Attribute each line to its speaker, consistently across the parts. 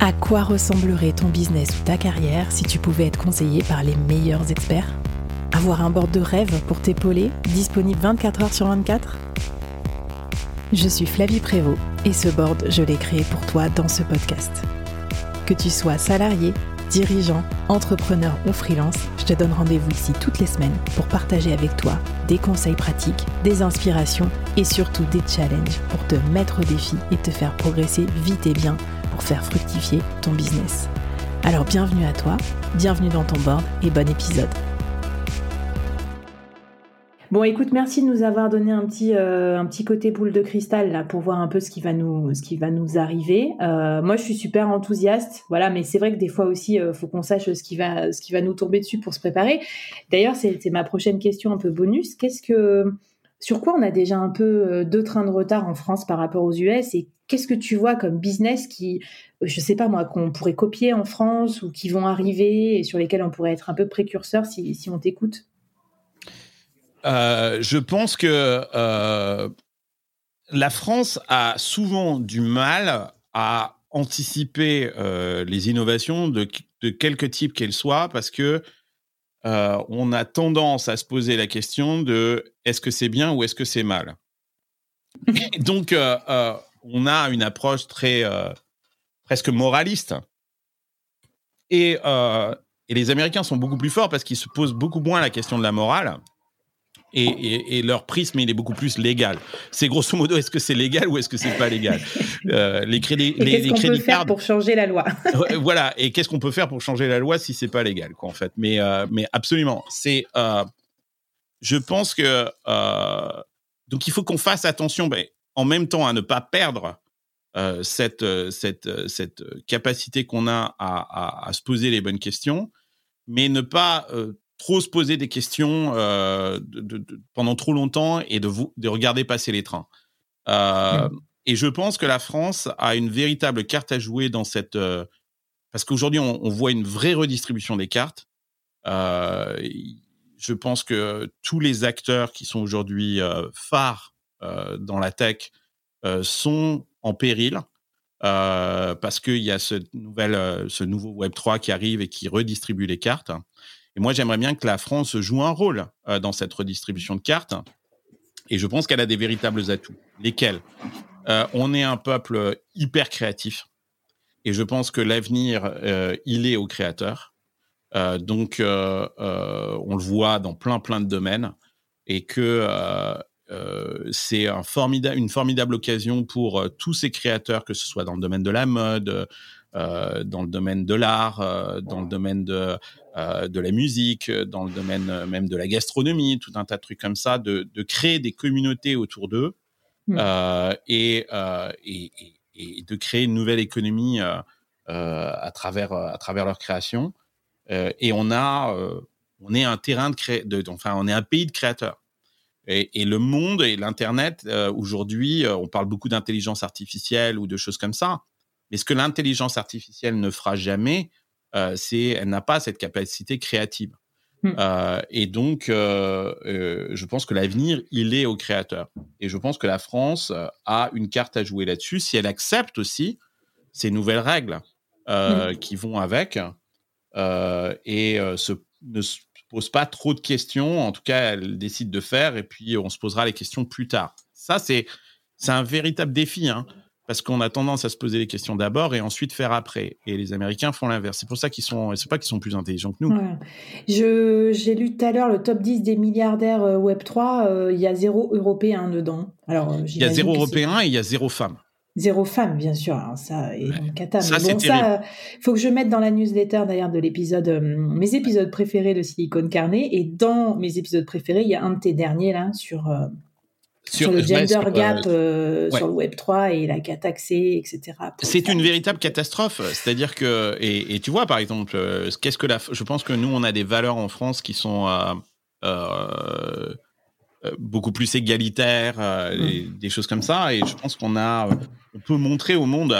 Speaker 1: À quoi ressemblerait ton business ou ta carrière si tu pouvais être conseillé par les meilleurs experts? Avoir un board de rêve pour t'épauler, disponible 24 heures sur 24 Je suis Flavie Prévost et ce board, je l'ai créé pour toi dans ce podcast. Que tu sois salarié, dirigeant, entrepreneur ou freelance, je te donne rendez-vous ici toutes les semaines pour partager avec toi des conseils pratiques, des inspirations et surtout des challenges pour te mettre au défi et te faire progresser vite et bien pour faire fructifier ton business. Alors bienvenue à toi, bienvenue dans ton board et bon épisode. Bon, écoute, merci de nous avoir donné un petit, euh, un petit côté boule de cristal là pour voir un peu ce qui va nous, ce qui va nous arriver. Euh, moi, je suis super enthousiaste, voilà, mais c'est vrai que des fois aussi, euh, faut qu'on sache ce qui va, ce qui va nous tomber dessus pour se préparer. D'ailleurs, c'est ma prochaine question un peu bonus. Qu'est-ce que, sur quoi on a déjà un peu deux trains de retard en France par rapport aux US et qu'est-ce que tu vois comme business qui, je sais pas moi, qu'on pourrait copier en France ou qui vont arriver et sur lesquels on pourrait être un peu précurseur si, si on t'écoute?
Speaker 2: Euh, je pense que euh, la France a souvent du mal à anticiper euh, les innovations de quelque type qu'elles soient parce que on a tendance à se poser la question de est-ce que c'est bien ou est-ce que c'est mal. donc on a une approche très presque moraliste et, et les Américains sont beaucoup plus forts parce qu'ils se posent beaucoup moins la question de la morale et, leur prisme il est beaucoup plus légal. C'est grosso modo est-ce que c'est légal ou est-ce que c'est pas légal?
Speaker 1: Euh, Les crédits, les, qu'est-ce qu'on peut faire pour changer la loi?
Speaker 2: Voilà. Et qu'est-ce qu'on peut faire pour changer la loi si c'est pas légal, quoi, en fait? Mais euh, mais absolument. C'est. Euh, je pense que donc il faut qu'on fasse attention, ben, en même temps à ne pas perdre cette cette cette capacité qu'on a à, à, à, se poser les bonnes questions, mais ne pas trop se poser des questions euh, de, pendant trop longtemps et de, vous, de regarder passer les trains. Euh, mmh. Et je pense que la France a une véritable carte à jouer dans cette... Euh, parce qu'aujourd'hui, on, on, voit une vraie redistribution des cartes. je pense que tous les acteurs qui sont aujourd'hui phares dans la tech sont en péril. parce qu'il y a ce, nouvel, ce nouveau Web3 qui arrive et qui redistribue les cartes. Et moi, j'aimerais bien que la France joue un rôle euh, dans cette redistribution de cartes. Et je pense qu'elle a des véritables atouts. Lesquels? Euh, On est un peuple hyper créatif. Et je pense que l'avenir, euh, il est aux créateurs. donc, on le voit dans plein, plein de domaines. Et que c'est une formidable occasion pour tous ces créateurs, que ce soit dans le domaine de la mode, dans le domaine de l'art, dans le domaine de, euh, de la musique, euh, dans le domaine euh, même de la gastronomie, tout un tas de trucs comme ça, de, créer des communautés autour d'eux mmh. et, de créer une nouvelle économie à, travers, à travers leur création. et on a, on est un terrain de, de, enfin, on est un pays de créateurs. Et, le monde et l'Internet, aujourd'hui, on parle beaucoup d'intelligence artificielle ou de choses comme ça. Mais ce que l'intelligence artificielle ne fera jamais, euh, c'est elle n'a pas cette capacité créative. Hmm. Euh, et donc, euh, je pense que l'avenir, il est aux créateurs. Et je pense que la France a une carte à jouer là-dessus si elle accepte aussi ces nouvelles règles hmm. qui vont avec et se, ne se pose pas trop de questions. En tout cas, elle décide de faire et puis on se posera les questions plus tard. Ça, c'est c'est un véritable défi. Hein parce qu'on a tendance à se poser les questions d'abord et ensuite faire après. Et les Américains font l'inverse. C'est pour ça qu'ils sont, c'est pas qu'ils sont plus intelligents que nous.
Speaker 1: j'ai lu tout à l'heure le top 10 des milliardaires euh, Web 3. Euh, il y a zéro Européen dedans.
Speaker 2: Alors, euh, il y a zéro Européen et il y a zéro femme.
Speaker 1: Zéro femme, bien sûr. Ça est ouais. cata. Ça, bon, ça, faut que je mette dans la newsletter d'ailleurs de l'épisode, mes épisodes préférés de Silicon Carnet. Et dans mes épisodes préférés, il y a un de tes derniers là sur sur, le gender gap sur le Web 3 et la accès, etc.
Speaker 2: C'est une véritable catastrophe. C'est-à-dire que et, et, tu vois par exemple, qu'est-ce que la, je pense que nous on a des valeurs en France qui sont euh, euh, beaucoup plus égalitaire, euh, mmh. des choses comme ça. Et je pense qu'on a, on peut montrer au monde.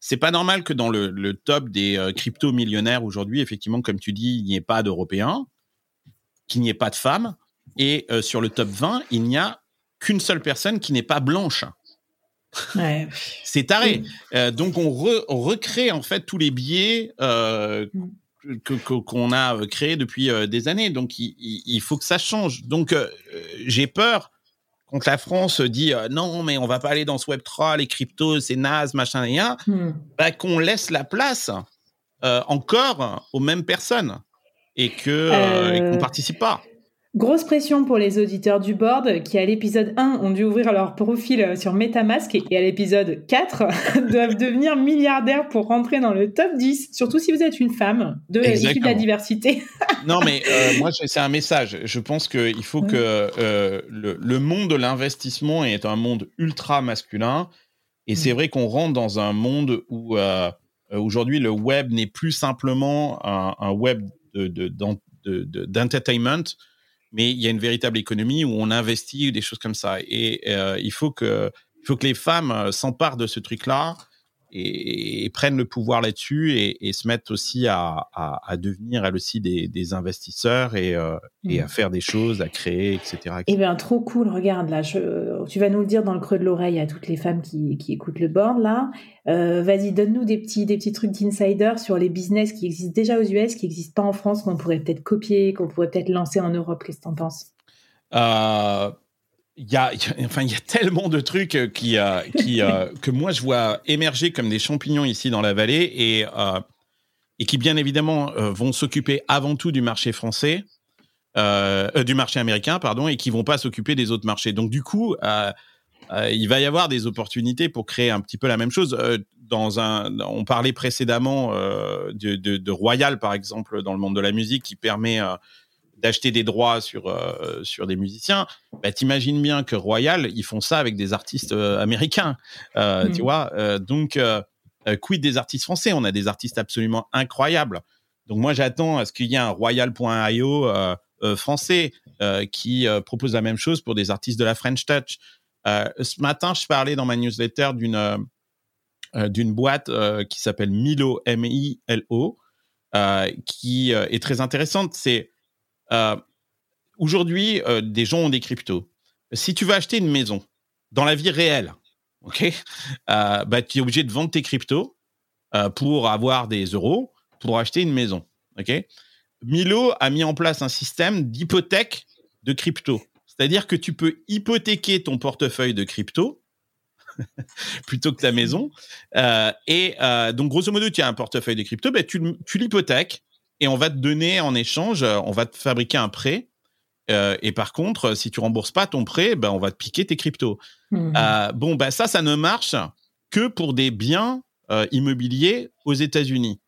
Speaker 2: c'est pas normal que dans le, top des crypto millionnaires aujourd'hui, effectivement, comme tu dis, il n'y ait pas d'Européens, qu'il n'y ait pas de femmes, et sur le top 20, il n'y a qu'une seule personne qui n'est pas blanche. c'est taré. donc on, recrée en fait tous les biais mmh qu'on a euh, créé depuis euh, des années. Donc, il, faut que ça change. Donc, euh, j'ai peur quand la France dit non, mais on va pas aller dans ce Web 3, les cryptos, c'est naze, machin et rien, hmm. bah, qu'on laisse la place encore aux mêmes personnes et que qu'on participe pas.
Speaker 1: Grosse pression pour les auditeurs du board qui, à l'épisode 1, ont dû ouvrir leur profil euh, sur Metamask et à l'épisode 4 doivent devenir milliardaires pour rentrer dans le top 10, surtout si vous êtes une femme de, de la diversité.
Speaker 2: non, mais euh, moi, c'est un message. Je pense qu'il faut que euh, le, monde de l'investissement est un monde ultra masculin. Et c'est vrai qu'on rentre dans un monde où aujourd'hui le web n'est plus simplement un, web d'entertainment. De, mais il y a une véritable économie où on investit des choses comme ça. Et euh, il faut que, il faut que les femmes euh, s'emparent de ce truc-là et, prennent le pouvoir là-dessus et, se mettent aussi à, à, devenir elles aussi des, des investisseurs et, euh, et, à mmh. faire des choses, à créer, etc.
Speaker 1: Eh bien, trop cool. Regarde, là, je, tu vas nous le dire dans le creux de l'oreille à toutes les femmes qui, qui écoutent le board, là. Euh, Vas-y, donne-nous des petits, des petits trucs d'insider sur les business qui existent déjà aux US, qui n'existent pas en France, qu'on pourrait peut-être copier, qu'on pourrait peut-être lancer en Europe. Qu'est-ce que tu en penses?
Speaker 2: Euh, il y a, enfin, il y a tellement de trucs euh, qui, euh, qui, euh, que moi je vois émerger comme des champignons ici dans la vallée et, et qui bien évidemment vont s'occuper avant tout du marché français, du marché américain, pardon, et qui vont pas s'occuper des autres marchés. Donc du coup, il va y avoir des opportunités pour créer un petit peu la même chose. dans un, on parlait précédemment de, de, de, Royal par exemple dans le monde de la musique qui permet d'acheter des droits sur euh, sur des musiciens, bah, t'imagines bien que Royal, ils font ça avec des artistes euh, américains, euh, tu mm. vois. donc, quid des artistes français? On a des artistes absolument incroyables. Donc moi, j'attends à ce qu'il y ait un Royal.io français qui propose la même chose pour des artistes de la French Touch. ce matin, je parlais dans ma newsletter d'une d'une boîte qui s'appelle Milo M I L O. qui est très intéressante. C'est euh, aujourd'hui, euh, des gens ont des cryptos. Si tu veux acheter une maison dans la vie réelle, ok, euh, bah, tu es obligé de vendre tes cryptos pour avoir des euros pour acheter une maison. Milo a mis en place un système d'hypothèque de crypto. C'est-à-dire que tu peux hypothéquer ton portefeuille de crypto plutôt que ta maison. et donc, grosso modo, tu as un portefeuille de crypto, tu, tu l'hypothèques et on va te donner en échange, euh, on va te fabriquer un prêt. Euh, et par contre, si tu rembourses pas ton prêt, ben on va te piquer tes cryptos. Mmh. Euh, bon, ben ça, ça ne marche que pour des biens immobiliers aux États-Unis.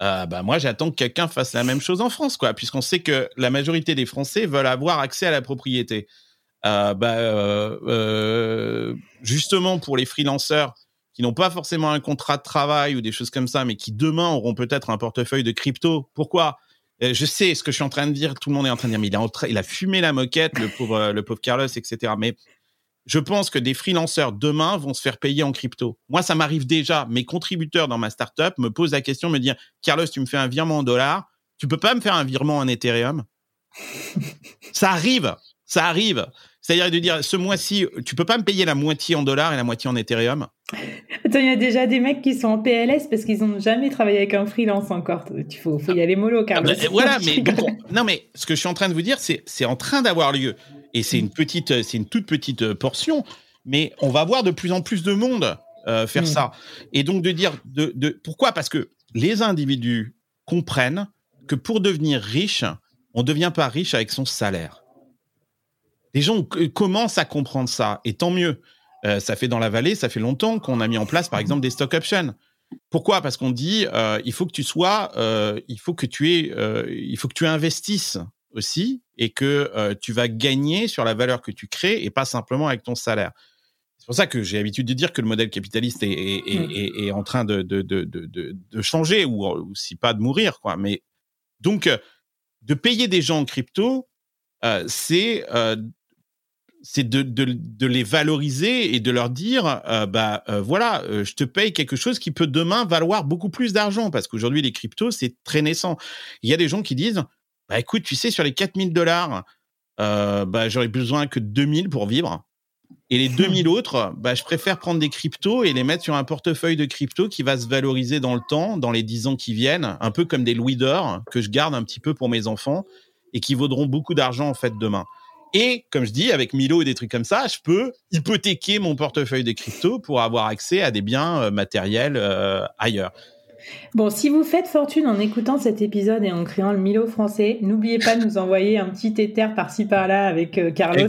Speaker 2: ben moi, j'attends que quelqu'un fasse la même chose en France, quoi, puisqu'on sait que la majorité des Français veulent avoir accès à la propriété. Ben, justement, pour les freelanceurs, qui n'ont pas forcément un contrat de travail ou des choses comme ça, mais qui demain auront peut-être un portefeuille de crypto. Pourquoi? Euh, je sais ce que je suis en train de dire. Tout le monde est en train de dire, mais il a, fumé la moquette, le pauvre, euh, Carlos, etc. Mais je pense que des freelanceurs demain vont se faire payer en crypto. Moi, ça m'arrive déjà. Mes contributeurs dans ma startup me posent la question, me dire, Carlos, tu me fais un virement en dollars. Tu peux pas me faire un virement en Ethereum? ça arrive. Ça arrive. C'est-à-dire de dire, ce mois-ci, tu peux pas me payer la moitié en dollars et la moitié en Ethereum?
Speaker 1: Attends, il y a déjà des mecs qui sont en PLS parce qu'ils n'ont jamais travaillé avec un freelance encore. Il faut, faut y aller mollo, Carlos.
Speaker 2: Ah bah, voilà, mais non, mais ce que je suis en train de vous dire, c'est c'est en train d'avoir lieu. Et c'est une petite, c'est une toute petite euh, portion, mais on va voir de plus en plus de monde euh, faire mm. ça. Et donc de dire, de, de pourquoi? Parce que les individus comprennent que pour devenir riche, on ne devient pas riche avec son salaire. Les gens commencent à comprendre ça, et tant mieux. Euh, ça fait dans la vallée, ça fait longtemps qu'on a mis en place, par exemple, des stock options. Pourquoi? Parce qu'on dit, euh, il faut que tu sois, euh, il faut que tu aies, il faut que tu investisses aussi et que tu vas gagner sur la valeur que tu crées et pas simplement avec ton salaire. C'est pour ça que j'ai l'habitude de dire que le modèle capitaliste est, est, mmh. en train de, de, de, de changer ou, ou, si pas de mourir. Quoi. Mais donc, de payer des gens en crypto, c'est c'est de, de, les valoriser et de leur dire, bah voilà, je te paye quelque chose qui peut demain valoir beaucoup plus d'argent parce qu'aujourd'hui les cryptos c'est très naissant. Il y a des gens qui disent, bah écoute, tu sais sur les 4000 dollars, bah j'aurais besoin que 2000 pour vivre. Et les 2000 autres, bah, je préfère prendre des cryptos et les mettre sur un portefeuille de crypto qui va se valoriser dans le temps, dans les 10 ans qui viennent, un peu comme des louis d'or que je garde un petit peu pour mes enfants et qui vaudront beaucoup d'argent en fait demain. Et comme je dis, avec Milo et des trucs comme ça, je peux hypothéquer mon portefeuille de crypto pour avoir accès à des biens euh, matériels euh, ailleurs.
Speaker 1: Bon, si vous faites fortune en écoutant cet épisode et en créant le Milo français, n'oubliez pas de nous envoyer un petit éther par-ci par-là avec euh, Carlos.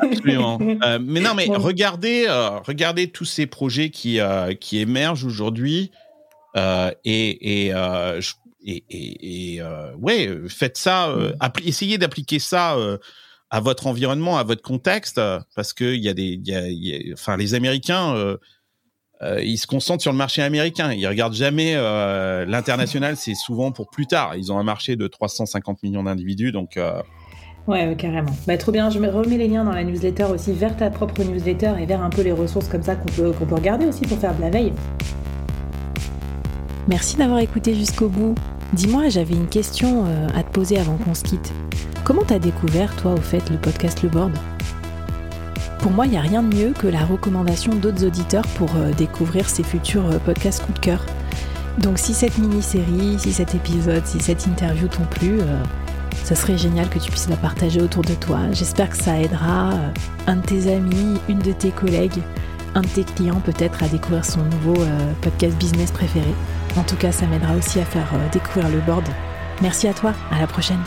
Speaker 2: Absolument. mais non, mais regardez, regardez tous ces projets qui, qui émergent aujourd'hui et, et, et, et ouais, faites ça, mm. essayez d'appliquer ça à votre environnement, à votre contexte, parce que il y a des, y a, enfin, les Américains, euh, euh, ils se concentrent sur le marché américain. Ils regardent jamais euh, l'international. C'est souvent pour plus tard. Ils ont un marché de 350 millions d'individus, donc.
Speaker 1: Ouais, carrément. Bah, trop bien. Je me remets les liens dans la newsletter aussi vers ta propre newsletter et vers un peu les ressources comme ça qu'on peut, qu'on peut regarder aussi pour faire de la veille. Merci d'avoir écouté jusqu'au bout. Dis-moi, j'avais une question à te poser avant qu'on se quitte. Comment t'as découvert, toi, au fait, le podcast Le Board? Pour moi, il n'y a rien de mieux que la recommandation d'autres auditeurs pour euh, découvrir ces futurs euh, podcasts coup de cœur. Donc si cette mini-série, si cet épisode, si cette interview t'ont plu, euh, ça serait génial que tu puisses la partager autour de toi. J'espère que ça aidera un de tes amis, une de tes collègues, un de tes clients peut-être à découvrir son nouveau podcast business préféré. En tout cas, ça m'aidera aussi à faire découvrir le board. Merci à toi, à la prochaine.